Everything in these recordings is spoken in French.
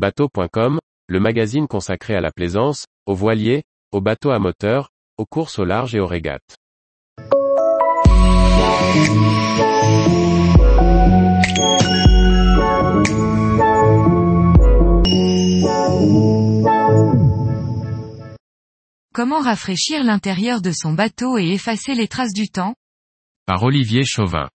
Bateau.com, le magazine consacré à la plaisance, aux voiliers, aux bateaux à moteur, aux courses au large et aux régates. Comment rafraîchir l'intérieur de son bateau et effacer les traces du temps? Par Olivier Chauvin.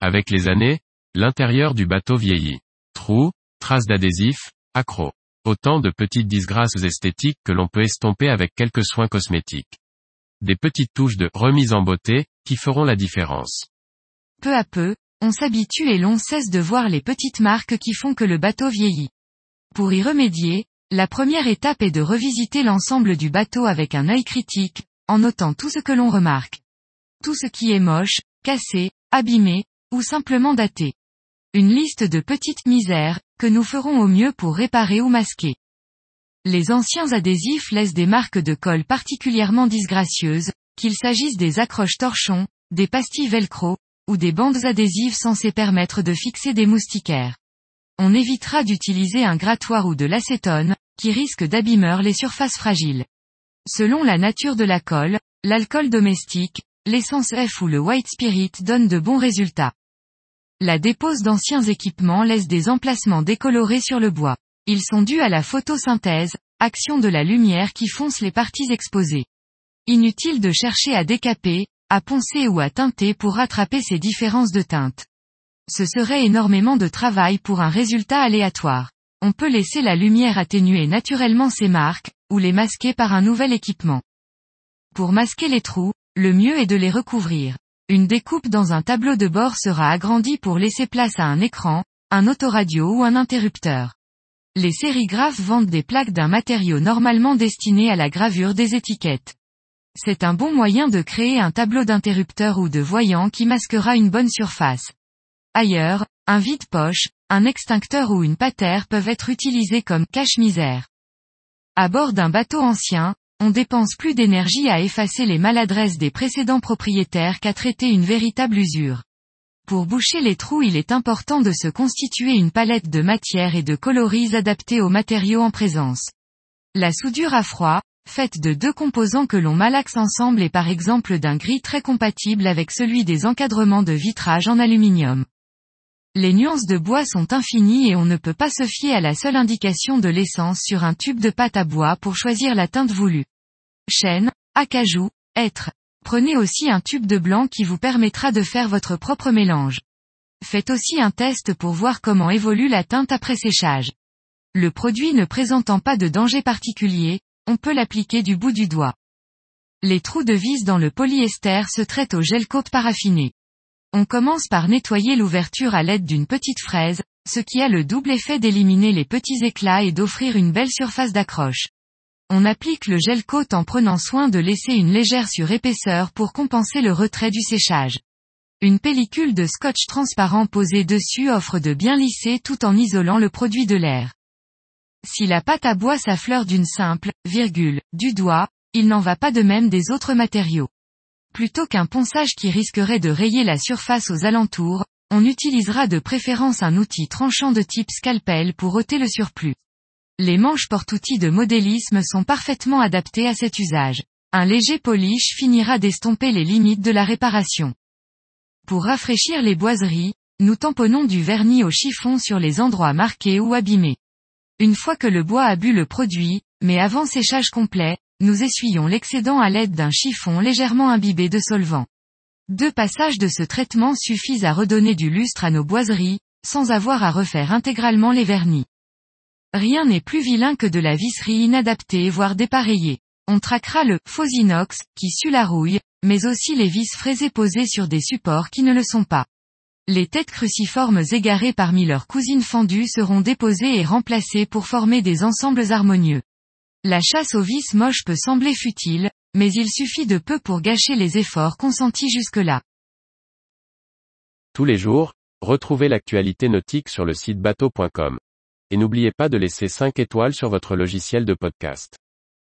Avec les années, l'intérieur du bateau vieillit. Trous, traces d'adhésifs, accros. Autant de petites disgrâces esthétiques que l'on peut estomper avec quelques soins cosmétiques. Des petites touches de remise en beauté, qui feront la différence. Peu à peu, on s'habitue et l'on cesse de voir les petites marques qui font que le bateau vieillit. Pour y remédier, la première étape est de revisiter l'ensemble du bateau avec un œil critique, en notant tout ce que l'on remarque. Tout ce qui est moche, cassé, abîmé, ou simplement daté. Une liste de petites misères, que nous ferons au mieux pour réparer ou masquer. Les anciens adhésifs laissent des marques de colle particulièrement disgracieuses, qu'il s'agisse des accroches torchons, des pastilles velcro, ou des bandes adhésives censées permettre de fixer des moustiquaires on évitera d'utiliser un grattoir ou de l'acétone, qui risque d'abîmer les surfaces fragiles. Selon la nature de la colle, l'alcool domestique, l'essence F ou le white spirit donnent de bons résultats. La dépose d'anciens équipements laisse des emplacements décolorés sur le bois. Ils sont dus à la photosynthèse, action de la lumière qui fonce les parties exposées. Inutile de chercher à décaper, à poncer ou à teinter pour rattraper ces différences de teinte. Ce serait énormément de travail pour un résultat aléatoire. On peut laisser la lumière atténuer naturellement ces marques, ou les masquer par un nouvel équipement. Pour masquer les trous, le mieux est de les recouvrir. Une découpe dans un tableau de bord sera agrandie pour laisser place à un écran, un autoradio ou un interrupteur. Les sérigraphes vendent des plaques d'un matériau normalement destiné à la gravure des étiquettes. C'est un bon moyen de créer un tableau d'interrupteur ou de voyant qui masquera une bonne surface. Ailleurs, un vide-poche, un extincteur ou une patère peuvent être utilisés comme cache-misère. À bord d'un bateau ancien, on dépense plus d'énergie à effacer les maladresses des précédents propriétaires qu'à traiter une véritable usure. Pour boucher les trous il est important de se constituer une palette de matières et de coloris adaptés aux matériaux en présence. La soudure à froid, faite de deux composants que l'on malaxe ensemble est par exemple d'un gris très compatible avec celui des encadrements de vitrage en aluminium. Les nuances de bois sont infinies et on ne peut pas se fier à la seule indication de l'essence sur un tube de pâte à bois pour choisir la teinte voulue. Chêne, acajou, hêtre. Prenez aussi un tube de blanc qui vous permettra de faire votre propre mélange. Faites aussi un test pour voir comment évolue la teinte après séchage. Le produit ne présentant pas de danger particulier, on peut l'appliquer du bout du doigt. Les trous de vis dans le polyester se traitent au gel coat paraffiné. On commence par nettoyer l'ouverture à l'aide d'une petite fraise, ce qui a le double effet d'éliminer les petits éclats et d'offrir une belle surface d'accroche. On applique le gel coat en prenant soin de laisser une légère surépaisseur pour compenser le retrait du séchage. Une pellicule de scotch transparent posée dessus offre de bien lisser tout en isolant le produit de l'air. Si la pâte à bois s'affleure d'une simple, virgule, du doigt, il n'en va pas de même des autres matériaux. Plutôt qu'un ponçage qui risquerait de rayer la surface aux alentours, on utilisera de préférence un outil tranchant de type scalpel pour ôter le surplus. Les manches porte-outils de modélisme sont parfaitement adaptées à cet usage. Un léger polish finira d'estomper les limites de la réparation. Pour rafraîchir les boiseries, nous tamponnons du vernis au chiffon sur les endroits marqués ou abîmés. Une fois que le bois a bu le produit, mais avant séchage complet, nous essuyons l'excédent à l'aide d'un chiffon légèrement imbibé de solvant. Deux passages de ce traitement suffisent à redonner du lustre à nos boiseries, sans avoir à refaire intégralement les vernis. Rien n'est plus vilain que de la visserie inadaptée voire dépareillée. On traquera le faux inox, qui sue la rouille, mais aussi les vis fraisées posées sur des supports qui ne le sont pas. Les têtes cruciformes égarées parmi leurs cousines fendues seront déposées et remplacées pour former des ensembles harmonieux. La chasse aux vis moches peut sembler futile, mais il suffit de peu pour gâcher les efforts consentis jusque-là. Tous les jours, retrouvez l'actualité nautique sur le site bateau.com. Et n'oubliez pas de laisser 5 étoiles sur votre logiciel de podcast.